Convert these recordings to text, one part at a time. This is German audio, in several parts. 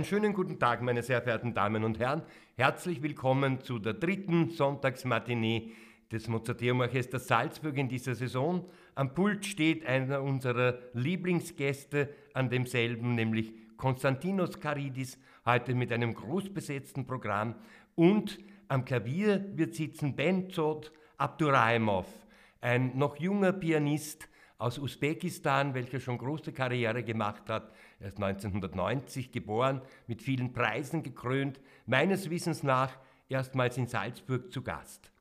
Einen schönen guten Tag, meine sehr verehrten Damen und Herren. Herzlich willkommen zu der dritten Sonntagsmatinee des Mozarteum Orchesters Salzburg in dieser Saison. Am Pult steht einer unserer Lieblingsgäste an demselben, nämlich Konstantinos Karidis, heute mit einem großbesetzten Programm. Und am Klavier wird sitzen Benzod Abduraimov, ein noch junger Pianist, aus Usbekistan, welcher schon große Karriere gemacht hat. Er ist 1990 geboren, mit vielen Preisen gekrönt, meines Wissens nach erstmals in Salzburg zu Gast.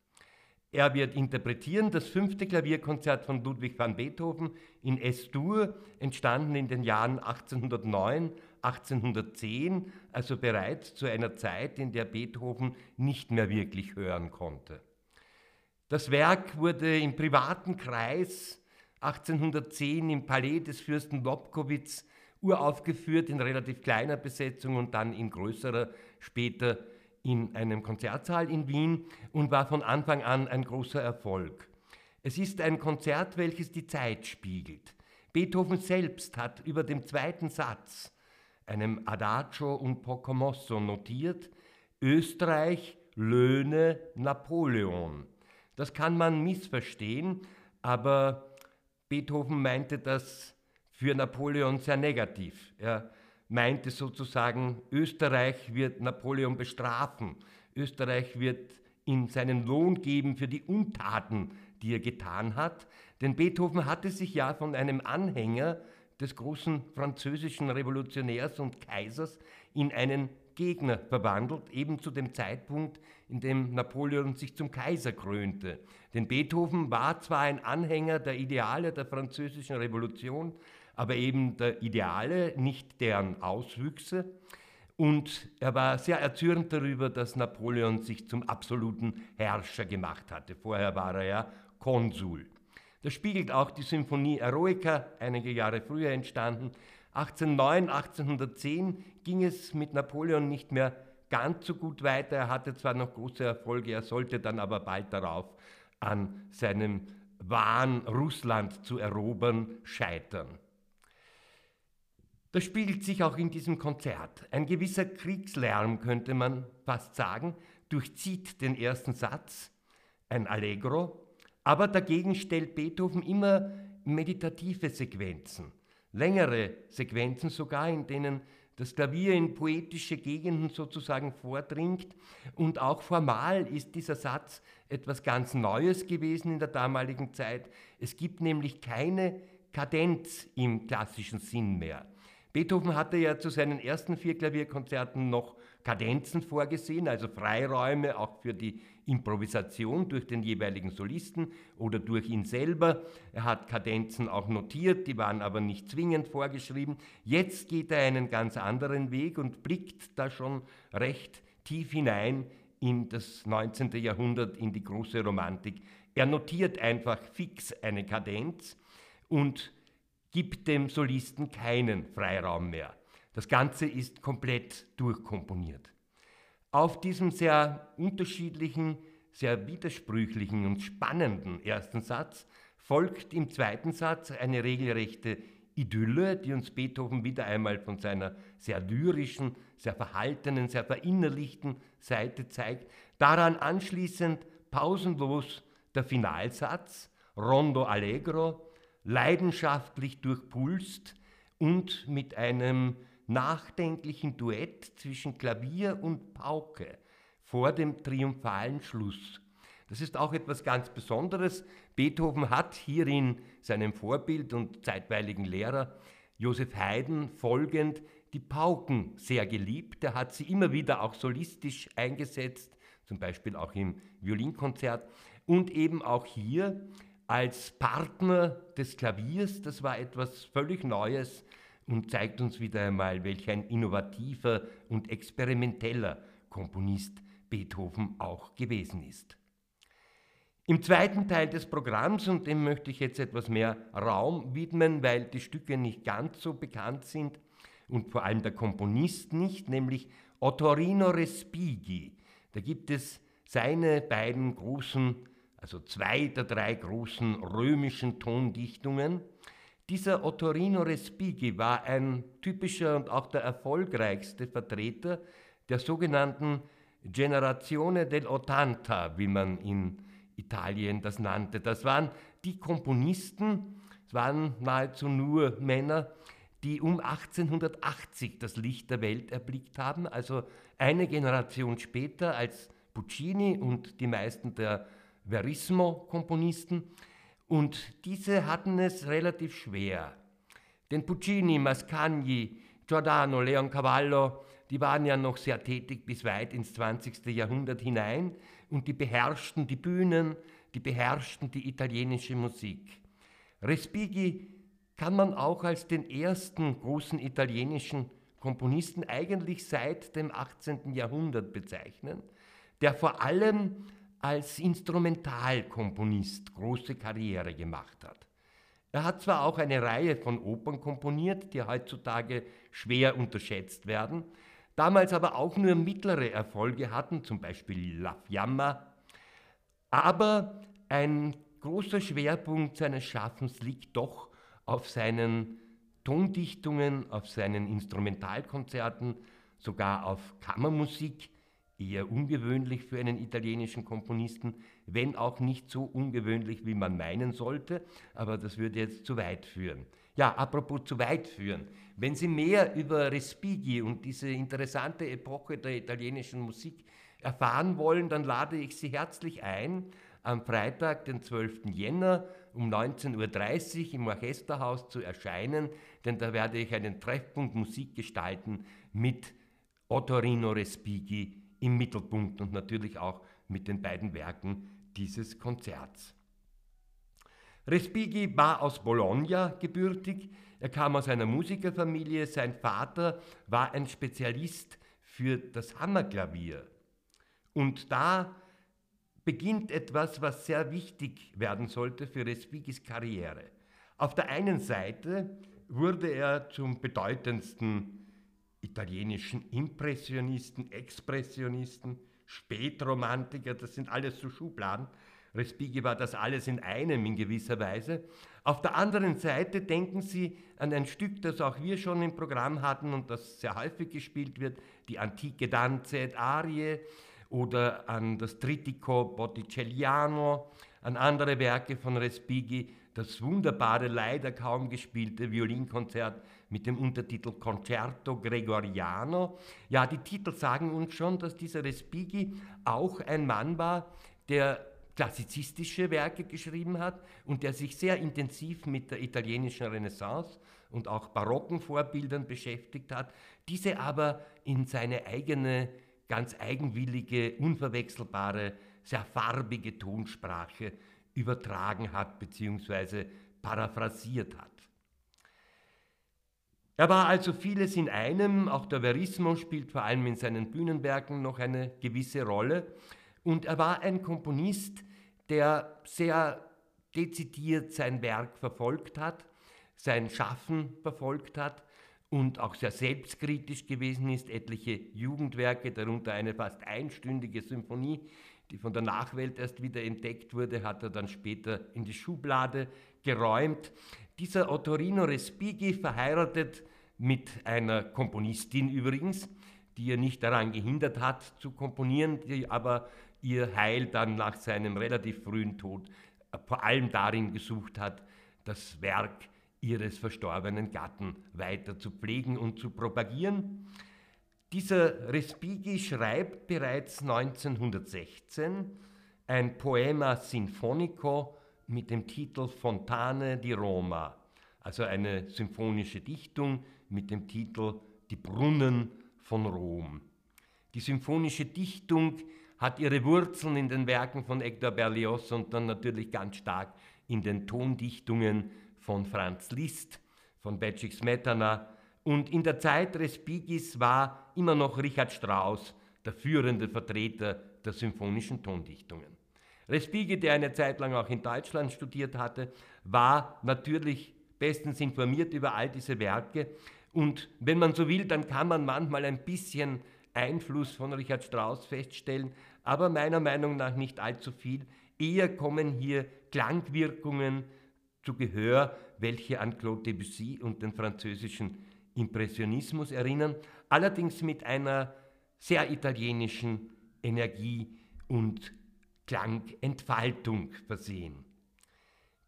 Er wird interpretieren das fünfte Klavierkonzert von Ludwig van Beethoven in S-Dur, entstanden in den Jahren 1809, 1810, also bereits zu einer Zeit, in der Beethoven nicht mehr wirklich hören konnte. Das Werk wurde im privaten Kreis 1810 im Palais des Fürsten Lobkowitz uraufgeführt in relativ kleiner Besetzung und dann in größerer später in einem Konzertsaal in Wien und war von Anfang an ein großer Erfolg. Es ist ein Konzert, welches die Zeit spiegelt. Beethoven selbst hat über dem zweiten Satz, einem Adagio und Poco mosso, notiert, Österreich löhne Napoleon. Das kann man missverstehen, aber Beethoven meinte das für Napoleon sehr negativ. Er meinte sozusagen, Österreich wird Napoleon bestrafen, Österreich wird ihm seinen Lohn geben für die Untaten, die er getan hat. Denn Beethoven hatte sich ja von einem Anhänger des großen französischen Revolutionärs und Kaisers in einen Gegner verwandelt, eben zu dem Zeitpunkt, in dem Napoleon sich zum Kaiser krönte. Denn Beethoven war zwar ein Anhänger der Ideale der französischen Revolution, aber eben der Ideale, nicht deren Auswüchse. Und er war sehr erzürnt darüber, dass Napoleon sich zum absoluten Herrscher gemacht hatte. Vorher war er ja Konsul. Das spiegelt auch die Symphonie Eroica, einige Jahre früher entstanden, 1809, 1810 ging es mit Napoleon nicht mehr ganz so gut weiter. Er hatte zwar noch große Erfolge, er sollte dann aber bald darauf an seinem Wahn, Russland zu erobern, scheitern. Das spiegelt sich auch in diesem Konzert. Ein gewisser Kriegslärm, könnte man fast sagen, durchzieht den ersten Satz, ein Allegro, aber dagegen stellt Beethoven immer meditative Sequenzen längere Sequenzen sogar, in denen das Klavier in poetische Gegenden sozusagen vordringt. Und auch formal ist dieser Satz etwas ganz Neues gewesen in der damaligen Zeit. Es gibt nämlich keine Kadenz im klassischen Sinn mehr. Beethoven hatte ja zu seinen ersten vier Klavierkonzerten noch Kadenzen vorgesehen, also Freiräume auch für die Improvisation durch den jeweiligen Solisten oder durch ihn selber. Er hat Kadenzen auch notiert, die waren aber nicht zwingend vorgeschrieben. Jetzt geht er einen ganz anderen Weg und blickt da schon recht tief hinein in das 19. Jahrhundert, in die große Romantik. Er notiert einfach fix eine Kadenz und gibt dem Solisten keinen Freiraum mehr. Das Ganze ist komplett durchkomponiert. Auf diesem sehr unterschiedlichen, sehr widersprüchlichen und spannenden ersten Satz folgt im zweiten Satz eine regelrechte Idylle, die uns Beethoven wieder einmal von seiner sehr lyrischen, sehr verhaltenen, sehr verinnerlichten Seite zeigt. Daran anschließend pausenlos der Finalsatz, Rondo Allegro, leidenschaftlich durchpulst und mit einem nachdenklichen Duett zwischen Klavier und Pauke vor dem triumphalen Schluss. Das ist auch etwas ganz Besonderes. Beethoven hat hierin seinem Vorbild und zeitweiligen Lehrer Joseph Haydn folgend die Pauken sehr geliebt. Er hat sie immer wieder auch solistisch eingesetzt, zum Beispiel auch im Violinkonzert und eben auch hier als Partner des Klaviers. Das war etwas völlig Neues und zeigt uns wieder einmal, welch ein innovativer und experimenteller Komponist Beethoven auch gewesen ist. Im zweiten Teil des Programms, und dem möchte ich jetzt etwas mehr Raum widmen, weil die Stücke nicht ganz so bekannt sind und vor allem der Komponist nicht, nämlich Ottorino Respighi. Da gibt es seine beiden großen, also zwei der drei großen römischen Tondichtungen Dieser Ottorino Respighi war ein typischer und auch der erfolgreichste Vertreter der sogenannten Generazione del Ottanta, wie man in Italien das nannte. Das waren die Komponisten, es waren nahezu nur Männer, die um 1880 das Licht der Welt erblickt haben, also eine Generation später als Puccini und die meisten der Verismo-Komponisten. Und diese hatten es relativ schwer. Denn Puccini, Mascagni, Giordano, Leon Cavallo, die waren ja noch sehr tätig bis weit ins 20. Jahrhundert hinein und die beherrschten die Bühnen, die beherrschten die italienische Musik. Respighi kann man auch als den ersten großen italienischen Komponisten eigentlich seit dem 18. Jahrhundert bezeichnen, der vor allem als Instrumentalkomponist große Karriere gemacht hat. Er hat zwar auch eine Reihe von Opern komponiert, die heutzutage schwer unterschätzt werden, damals aber auch nur mittlere Erfolge hatten, zum Beispiel La Fiamma, aber ein großer Schwerpunkt seines Schaffens liegt doch auf seinen Tondichtungen, auf seinen Instrumentalkonzerten, sogar auf Kammermusik, eher ungewöhnlich für einen italienischen Komponisten, wenn auch nicht so ungewöhnlich, wie man meinen sollte, aber das würde jetzt zu weit führen. Ja, apropos zu weit führen. Wenn Sie mehr über Respighi und diese interessante Epoche der italienischen Musik erfahren wollen, dann lade ich Sie herzlich ein, am Freitag, den 12. Jänner um 19.30 Uhr im Orchesterhaus zu erscheinen, denn da werde ich einen Treffpunkt Musik gestalten mit Ottorino Respighi im Mittelpunkt und natürlich auch mit den beiden Werken dieses Konzerts. Respighi war aus Bologna gebürtig, er kam aus einer Musikerfamilie, sein Vater war ein Spezialist für das Hammerklavier. Und da beginnt etwas, was sehr wichtig werden sollte für Respighis Karriere. Auf der einen Seite wurde er zum bedeutendsten italienischen Impressionisten, Expressionisten, Spätromantiker, das sind alles so Schubladen. Respighi war das alles in einem in gewisser Weise. Auf der anderen Seite denken Sie an ein Stück, das auch wir schon im Programm hatten und das sehr häufig gespielt wird, die antike Danze et Arie oder an das Trittico Botticelliano, an andere Werke von Respighi, das wunderbare, leider kaum gespielte Violinkonzert mit dem Untertitel Concerto Gregoriano. Ja, die Titel sagen uns schon, dass dieser Respighi auch ein Mann war, der klassizistische Werke geschrieben hat und der sich sehr intensiv mit der italienischen Renaissance und auch barocken Vorbildern beschäftigt hat, diese aber in seine eigene, ganz eigenwillige, unverwechselbare, sehr farbige Tonsprache übertragen hat bzw. paraphrasiert hat. Er war also vieles in einem, auch der Verismo spielt vor allem in seinen Bühnenwerken noch eine gewisse Rolle und er war ein Komponist, der sehr dezidiert sein Werk verfolgt hat, sein Schaffen verfolgt hat und auch sehr selbstkritisch gewesen ist. Etliche Jugendwerke, darunter eine fast einstündige Symphonie, die von der Nachwelt erst wieder entdeckt wurde, hat er dann später in die Schublade geräumt. Dieser Ottorino Respighi verheiratet mit einer Komponistin übrigens, die er nicht daran gehindert hat zu komponieren, die aber ihr Heil dann nach seinem relativ frühen Tod vor allem darin gesucht hat, das Werk ihres verstorbenen Gatten weiter zu pflegen und zu propagieren. Dieser Respighi schreibt bereits 1916 ein Poema Sinfonico mit dem Titel Fontane di Roma, also eine symphonische Dichtung mit dem Titel Die Brunnen von Rom. Die symphonische Dichtung hat ihre Wurzeln in den Werken von Hector Berlioz und dann natürlich ganz stark in den Tondichtungen von Franz Liszt, von Becik Smetana und in der Zeit Respighis war immer noch Richard Strauss der führende Vertreter der symphonischen Tondichtungen. Respighi, der eine Zeit lang auch in Deutschland studiert hatte, war natürlich bestens informiert über all diese Werke und wenn man so will, dann kann man manchmal ein bisschen Einfluss von Richard Strauss feststellen, aber meiner Meinung nach nicht allzu viel. Eher kommen hier Klangwirkungen zu Gehör, welche an Claude Debussy und den französischen Impressionismus erinnern, allerdings mit einer sehr italienischen Energie und Klangentfaltung versehen.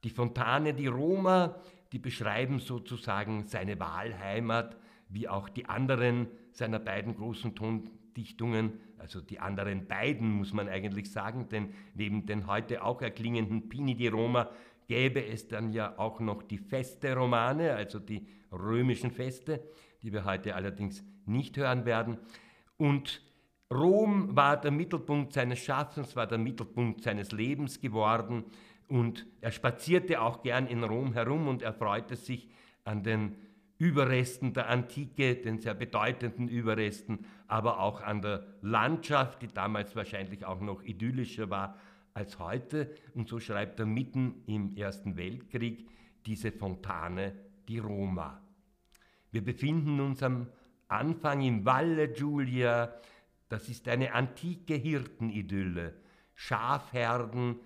Die Fontane di Roma, die beschreiben sozusagen seine Wahlheimat, wie auch die anderen seiner beiden großen Tondichtungen, also die anderen beiden muss man eigentlich sagen, denn neben den heute auch erklingenden Pini di Roma gäbe es dann ja auch noch die Feste-Romane, also die römischen Feste, die wir heute allerdings nicht hören werden. Und Rom war der Mittelpunkt seines Schaffens, war der Mittelpunkt seines Lebens geworden und er spazierte auch gern in Rom herum und erfreute sich an den Überresten der Antike, den sehr bedeutenden Überresten, aber auch an der Landschaft, die damals wahrscheinlich auch noch idyllischer war als heute. Und so schreibt er mitten im Ersten Weltkrieg diese Fontane di Roma. Wir befinden uns am Anfang im Valle Giulia. Das ist eine antike Hirtenidylle. Schafherden,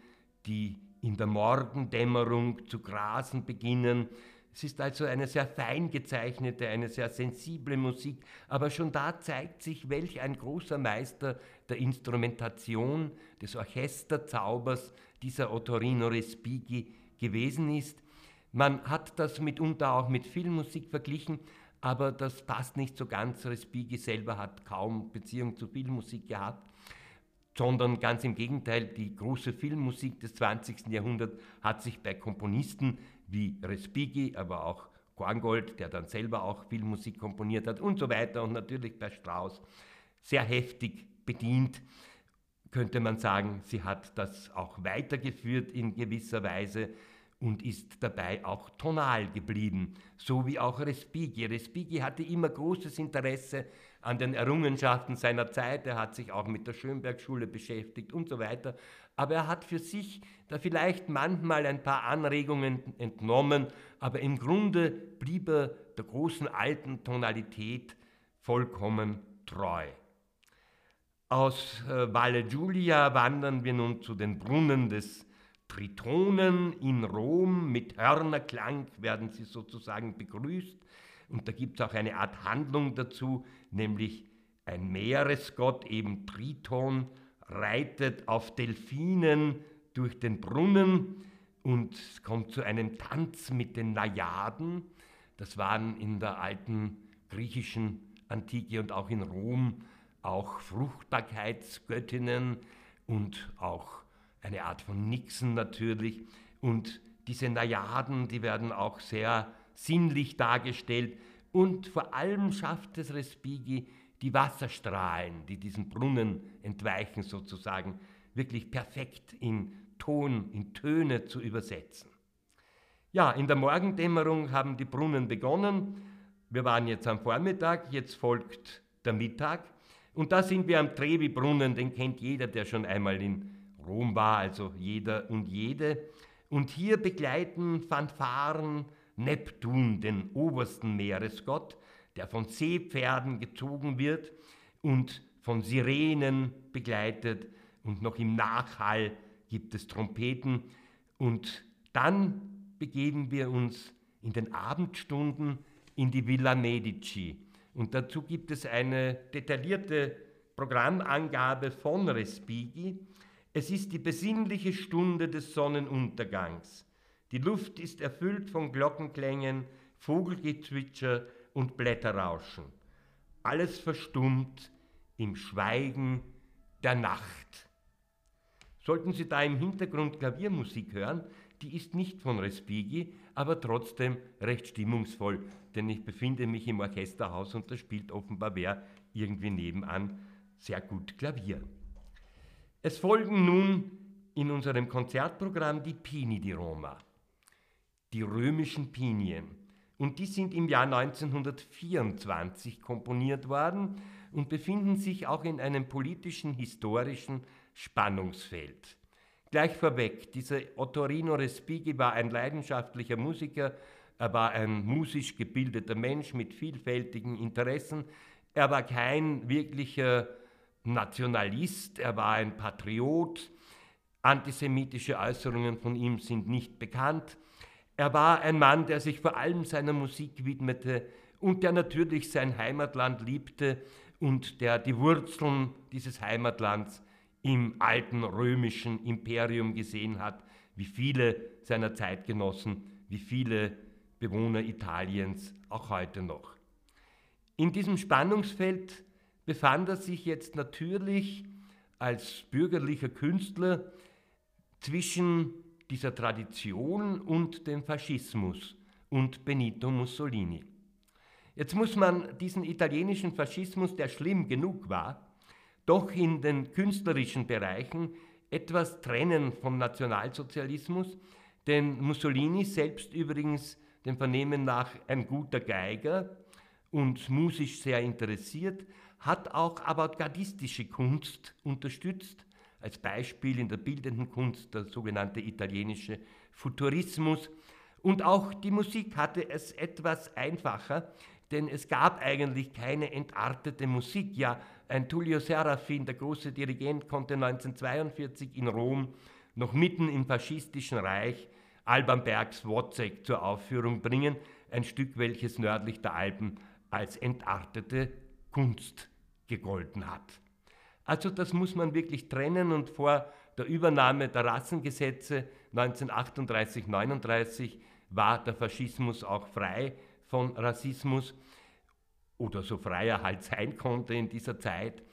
die in der Morgendämmerung zu grasen beginnen. Es ist also eine sehr fein gezeichnete, eine sehr sensible Musik, aber schon da zeigt sich, welch ein großer Meister der Instrumentation, des Orchesterzaubers dieser Ottorino Respighi gewesen ist. Man hat das mitunter auch mit Filmmusik verglichen, aber das passt nicht so ganz. Respighi selber hat kaum Beziehung zu Filmmusik gehabt, sondern ganz im Gegenteil, die große Filmmusik des 20. Jahrhunderts hat sich bei Komponisten wie Respighi, aber auch Korngold, der dann selber auch Filmmusik komponiert hat und so weiter und natürlich bei Strauss sehr heftig bedient, könnte man sagen, sie hat das auch weitergeführt in gewisser Weise und ist dabei auch tonal geblieben, so wie auch Respighi. Respighi hatte immer großes Interesse an den Errungenschaften seiner Zeit, er hat sich auch mit der Schönberg-Schule beschäftigt und so weiter, aber er hat für sich da vielleicht manchmal ein paar Anregungen entnommen, aber im Grunde blieb er der großen alten Tonalität vollkommen treu. Aus äh, Valle Giulia wandern wir nun zu den Brunnen des Tritonen in Rom. Mit Hörnerklang werden sie sozusagen begrüßt. Und da gibt es auch eine Art Handlung dazu, nämlich ein Meeresgott, eben Triton, reitet auf Delfinen durch den Brunnen und es kommt zu einem Tanz mit den Najaden. Das waren in der alten griechischen Antike und auch in Rom auch Fruchtbarkeitsgöttinnen und auch eine Art von Nixen natürlich. Und diese Najaden, die werden auch sehr sinnlich dargestellt. Und vor allem schafft es Respighi, die Wasserstrahlen, die diesen Brunnen entweichen, sozusagen wirklich perfekt in Ton, in Töne zu übersetzen. Ja, in der Morgendämmerung haben die Brunnen begonnen. Wir waren jetzt am Vormittag, jetzt folgt der Mittag. Und da sind wir am Trevi-Brunnen, den kennt jeder, der schon einmal in Rom war, also jeder und jede. Und hier begleiten Fanfaren Neptun, den obersten Meeresgott, der von Seepferden gezogen wird und von Sirenen begleitet und noch im Nachhall gibt es Trompeten. Und dann begeben wir uns in den Abendstunden in die Villa Medici, und dazu gibt es eine detaillierte Programmangabe von Respighi. Es ist die besinnliche Stunde des Sonnenuntergangs. Die Luft ist erfüllt von Glockenklängen, Vogelgezwitscher und Blätterrauschen. Alles verstummt im Schweigen der Nacht. Sollten Sie da im Hintergrund Klaviermusik hören, die ist nicht von Respighi, aber trotzdem recht stimmungsvoll, denn ich befinde mich im Orchesterhaus und da spielt offenbar wer irgendwie nebenan sehr gut Klavier. Es folgen nun in unserem Konzertprogramm die Pini di Roma, die römischen Pinien. Und die sind im Jahr 1924 komponiert worden und befinden sich auch in einem politischen, historischen Spannungsfeld. Gleich vorweg, dieser Ottorino Respighi war ein leidenschaftlicher Musiker, er war ein musisch gebildeter Mensch mit vielfältigen Interessen, er war kein wirklicher Nationalist, er war ein Patriot, antisemitische Äußerungen von ihm sind nicht bekannt. Er war ein Mann, der sich vor allem seiner Musik widmete und der natürlich sein Heimatland liebte und der die Wurzeln dieses Heimatlands im alten römischen Imperium gesehen hat, wie viele seiner Zeitgenossen, wie viele Bewohner Italiens auch heute noch. In diesem Spannungsfeld befand er sich jetzt natürlich als bürgerlicher Künstler zwischen dieser Tradition und dem Faschismus und Benito Mussolini. Jetzt muss man diesen italienischen Faschismus, der schlimm genug war, doch in den künstlerischen Bereichen etwas trennen vom Nationalsozialismus, denn Mussolini selbst übrigens dem Vernehmen nach ein guter Geiger und musisch sehr interessiert, hat auch avantgardistische Kunst unterstützt, als Beispiel in der bildenden Kunst der sogenannte italienische Futurismus. Und auch die Musik hatte es etwas einfacher, denn es gab eigentlich keine entartete Musik. Ja, ein Tullio Serafin, der große Dirigent, konnte 1942 in Rom noch mitten im faschistischen Reich Alban Bergs Wozzeck zur Aufführung bringen, ein Stück, welches nördlich der Alpen als entartete Kunst gegolten hat. Also das muss man wirklich trennen und vor der Übernahme der Rassengesetze 1938-39 war der Faschismus auch frei von Rassismus oder so frei er halt sein konnte in dieser Zeit.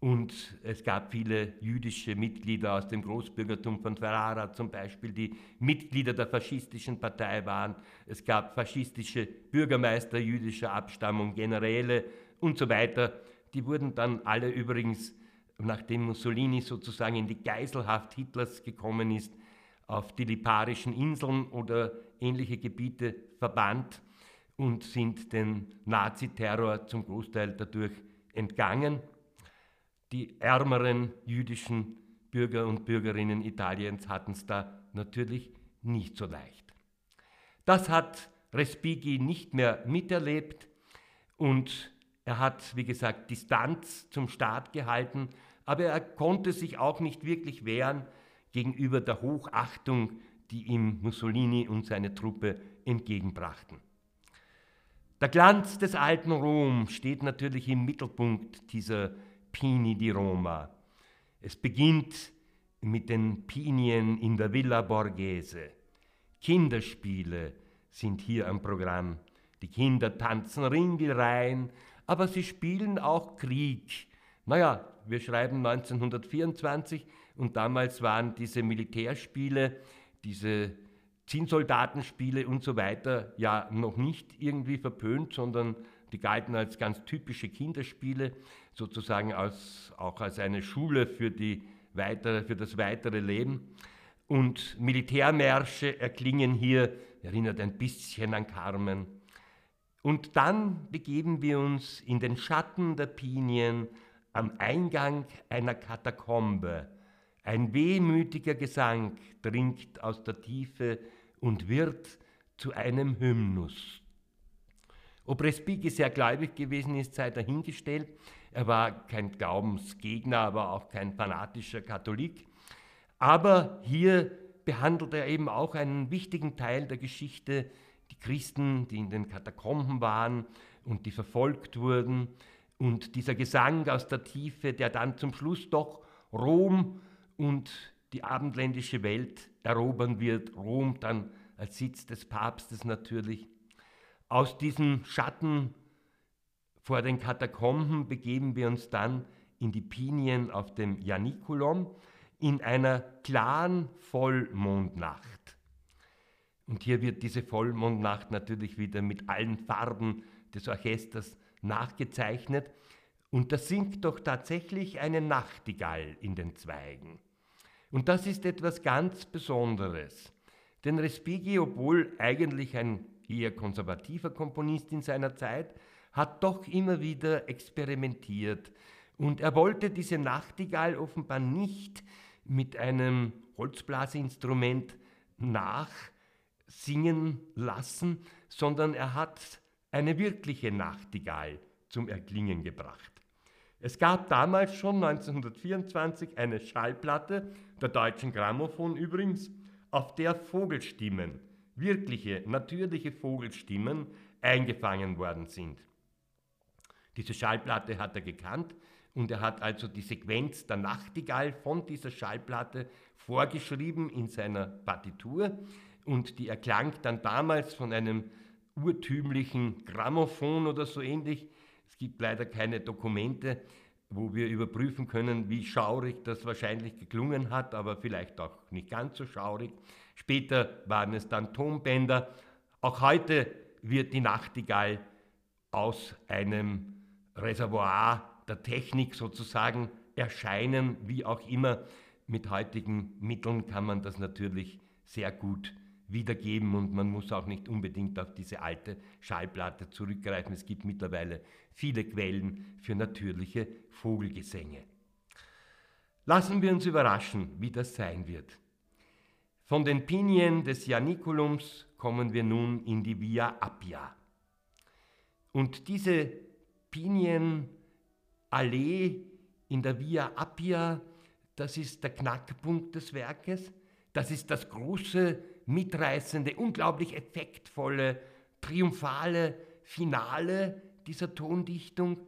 Und es gab viele jüdische Mitglieder aus dem Großbürgertum von Ferrara zum Beispiel, die Mitglieder der faschistischen Partei waren. Es gab faschistische Bürgermeister jüdischer Abstammung, Generäle und so weiter. Die wurden dann alle übrigens, nachdem Mussolini sozusagen in die Geiselhaft Hitlers gekommen ist, auf die Liparischen Inseln oder ähnliche Gebiete verbannt und sind dem Naziterror zum Großteil dadurch entgangen. Die ärmeren jüdischen Bürger und Bürgerinnen Italiens hatten es da natürlich nicht so leicht. Das hat Respighi nicht mehr miterlebt und er hat, wie gesagt, Distanz zum Staat gehalten, aber er konnte sich auch nicht wirklich wehren gegenüber der Hochachtung, die ihm Mussolini und seine Truppe entgegenbrachten. Der Glanz des alten Rom steht natürlich im Mittelpunkt dieser Pini di Roma. Es beginnt mit den Pinien in der Villa Borghese. Kinderspiele sind hier am Programm. Die Kinder tanzen Ringelreihen, aber sie spielen auch Krieg. Naja, wir schreiben 1924 und damals waren diese Militärspiele, diese Zinnsoldatenspiele und so weiter ja noch nicht irgendwie verpönt, sondern die galten als ganz typische Kinderspiele, sozusagen als, auch als eine Schule für, die weitere, für das weitere Leben. Und Militärmärsche erklingen hier, erinnert ein bisschen an Carmen. Und dann begeben wir uns in den Schatten der Pinien am Eingang einer Katakombe. Ein wehmütiger Gesang dringt aus der Tiefe und wird zu einem Hymnus. Ob Respighi sehr gläubig gewesen ist, sei dahingestellt. Er war kein Glaubensgegner, aber auch kein fanatischer Katholik. Aber hier behandelt er eben auch einen wichtigen Teil der Geschichte, die Christen, die in den Katakomben waren und die verfolgt wurden. Und dieser Gesang aus der Tiefe, der dann zum Schluss doch Rom und die abendländische Welt erobern wird, Rom dann als Sitz des Papstes natürlich. Aus diesem Schatten vor den Katakomben begeben wir uns dann in die Pinien auf dem Janikulum in einer klaren Vollmondnacht. Und hier wird diese Vollmondnacht natürlich wieder mit allen Farben des Orchesters nachgezeichnet. Und da singt doch tatsächlich eine Nachtigall in den Zweigen. Und das ist etwas ganz Besonderes. Denn Respighi, obwohl eigentlich ein eher konservativer Komponist in seiner Zeit, hat doch immer wieder experimentiert. Und er wollte diese Nachtigall offenbar nicht mit einem Holzblasinstrument nachsingen lassen, sondern er hat eine wirkliche Nachtigall zum Erklingen gebracht. Es gab damals schon 1924 eine Schallplatte, der Deutschen Grammophon übrigens, auf der Vogelstimmen wirkliche, natürliche Vogelstimmen eingefangen worden sind. Diese Schallplatte hat er gekannt und er hat also die Sequenz der Nachtigall von dieser Schallplatte vorgeschrieben in seiner Partitur und die erklang dann damals von einem urtümlichen Grammophon oder so ähnlich. Es gibt leider keine Dokumente, wo wir überprüfen können, wie schaurig das wahrscheinlich geklungen hat, aber vielleicht auch nicht ganz so schaurig. Später waren es dann Tonbänder. Auch heute wird die Nachtigall aus einem Reservoir der Technik sozusagen erscheinen, wie auch immer. Mit heutigen Mitteln kann man das natürlich sehr gut wiedergeben und man muss auch nicht unbedingt auf diese alte Schallplatte zurückgreifen. Es gibt mittlerweile viele Quellen für natürliche Vogelgesänge. Lassen wir uns überraschen, wie das sein wird. Von den Pinien des Janiculums kommen wir nun in die Via Appia. Und diese Pinienallee in der Via Appia, das ist der Knackpunkt des Werkes. Das ist das große, mitreißende, unglaublich effektvolle, triumphale Finale dieser Tondichtung.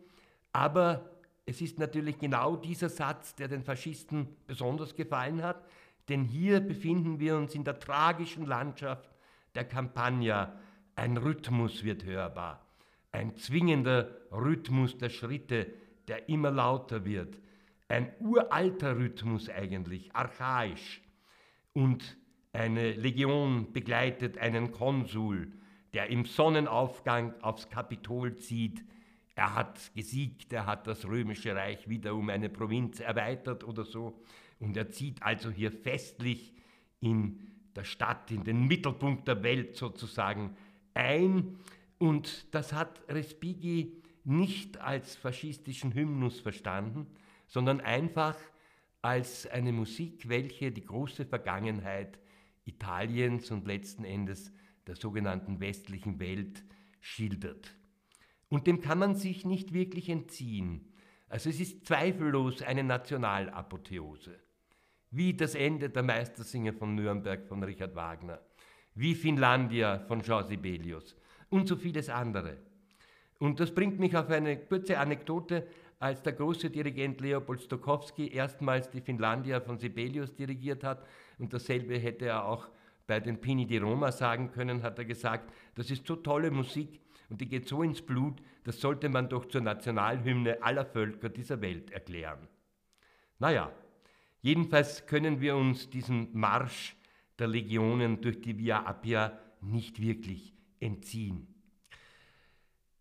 Aber es ist natürlich genau dieser Satz, der den Faschisten besonders gefallen hat, denn hier befinden wir uns in der tragischen Landschaft der Campagna. Ein Rhythmus wird hörbar, ein zwingender Rhythmus der Schritte, der immer lauter wird. Ein uralter Rhythmus eigentlich, archaisch. Und eine Legion begleitet einen Konsul, der im Sonnenaufgang aufs Kapitol zieht. Er hat gesiegt, er hat das römische Reich wieder um eine Provinz erweitert oder so. Und er zieht also hier festlich in der Stadt, in den Mittelpunkt der Welt sozusagen ein. Und das hat Respighi nicht als faschistischen Hymnus verstanden, sondern einfach als eine Musik, welche die große Vergangenheit Italiens und letzten Endes der sogenannten westlichen Welt schildert. Und dem kann man sich nicht wirklich entziehen. Also es ist zweifellos eine Nationalapotheose wie das Ende der Meistersinger von Nürnberg von Richard Wagner, wie Finlandia von Jean Sibelius und so vieles andere. Und das bringt mich auf eine kurze Anekdote, als der große Dirigent Leopold Stokowski erstmals die Finlandia von Sibelius dirigiert hat, und dasselbe hätte er auch bei den Pini di Roma sagen können, hat er gesagt, das ist so tolle Musik und die geht so ins Blut, das sollte man doch zur Nationalhymne aller Völker dieser Welt erklären. Naja, Jedenfalls können wir uns diesen Marsch der Legionen durch die Via Appia nicht wirklich entziehen.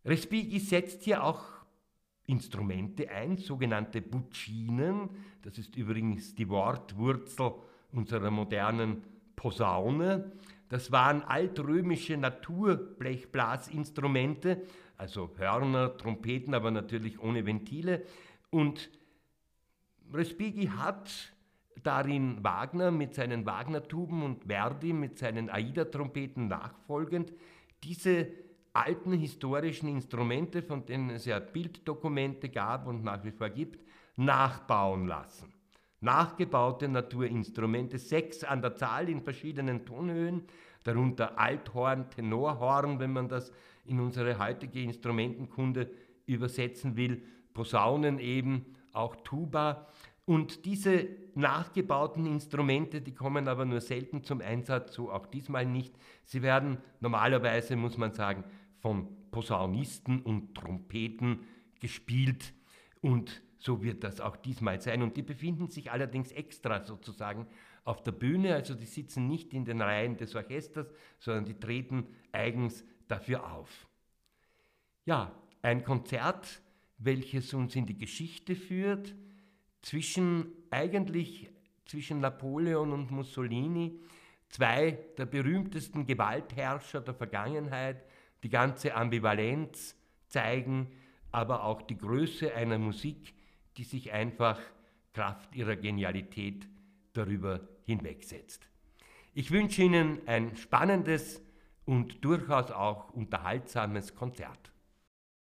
Respighi setzt hier auch Instrumente ein, sogenannte Buccinen. Das ist übrigens die Wortwurzel unserer modernen Posaune. Das waren altrömische Naturblechblasinstrumente, also Hörner, Trompeten, aber natürlich ohne Ventile. Und Respighi hat darin Wagner mit seinen Wagner-Tuben und Verdi mit seinen Aida-Trompeten nachfolgend diese alten historischen Instrumente, von denen es ja Bilddokumente gab und nach wie vor gibt, nachbauen lassen. Nachgebaute Naturinstrumente, sechs an der Zahl in verschiedenen Tonhöhen, darunter Althorn, Tenorhorn, wenn man das in unsere heutige Instrumentenkunde übersetzen will, Posaunen eben, auch Tuba, und diese nachgebauten Instrumente, die kommen aber nur selten zum Einsatz, so auch diesmal nicht. Sie werden normalerweise, muss man sagen, von Posaunisten und Trompeten gespielt und so wird das auch diesmal sein. Und die befinden sich allerdings extra sozusagen auf der Bühne, also die sitzen nicht in den Reihen des Orchesters, sondern die treten eigens dafür auf. Ja, ein Konzert, welches uns in die Geschichte führt, zwischen eigentlich zwischen Napoleon und Mussolini, zwei der berühmtesten Gewaltherrscher der Vergangenheit, die ganze Ambivalenz zeigen, aber auch die Größe einer Musik, die sich einfach Kraft ihrer Genialität darüber hinwegsetzt. Ich wünsche Ihnen ein spannendes und durchaus auch unterhaltsames Konzert.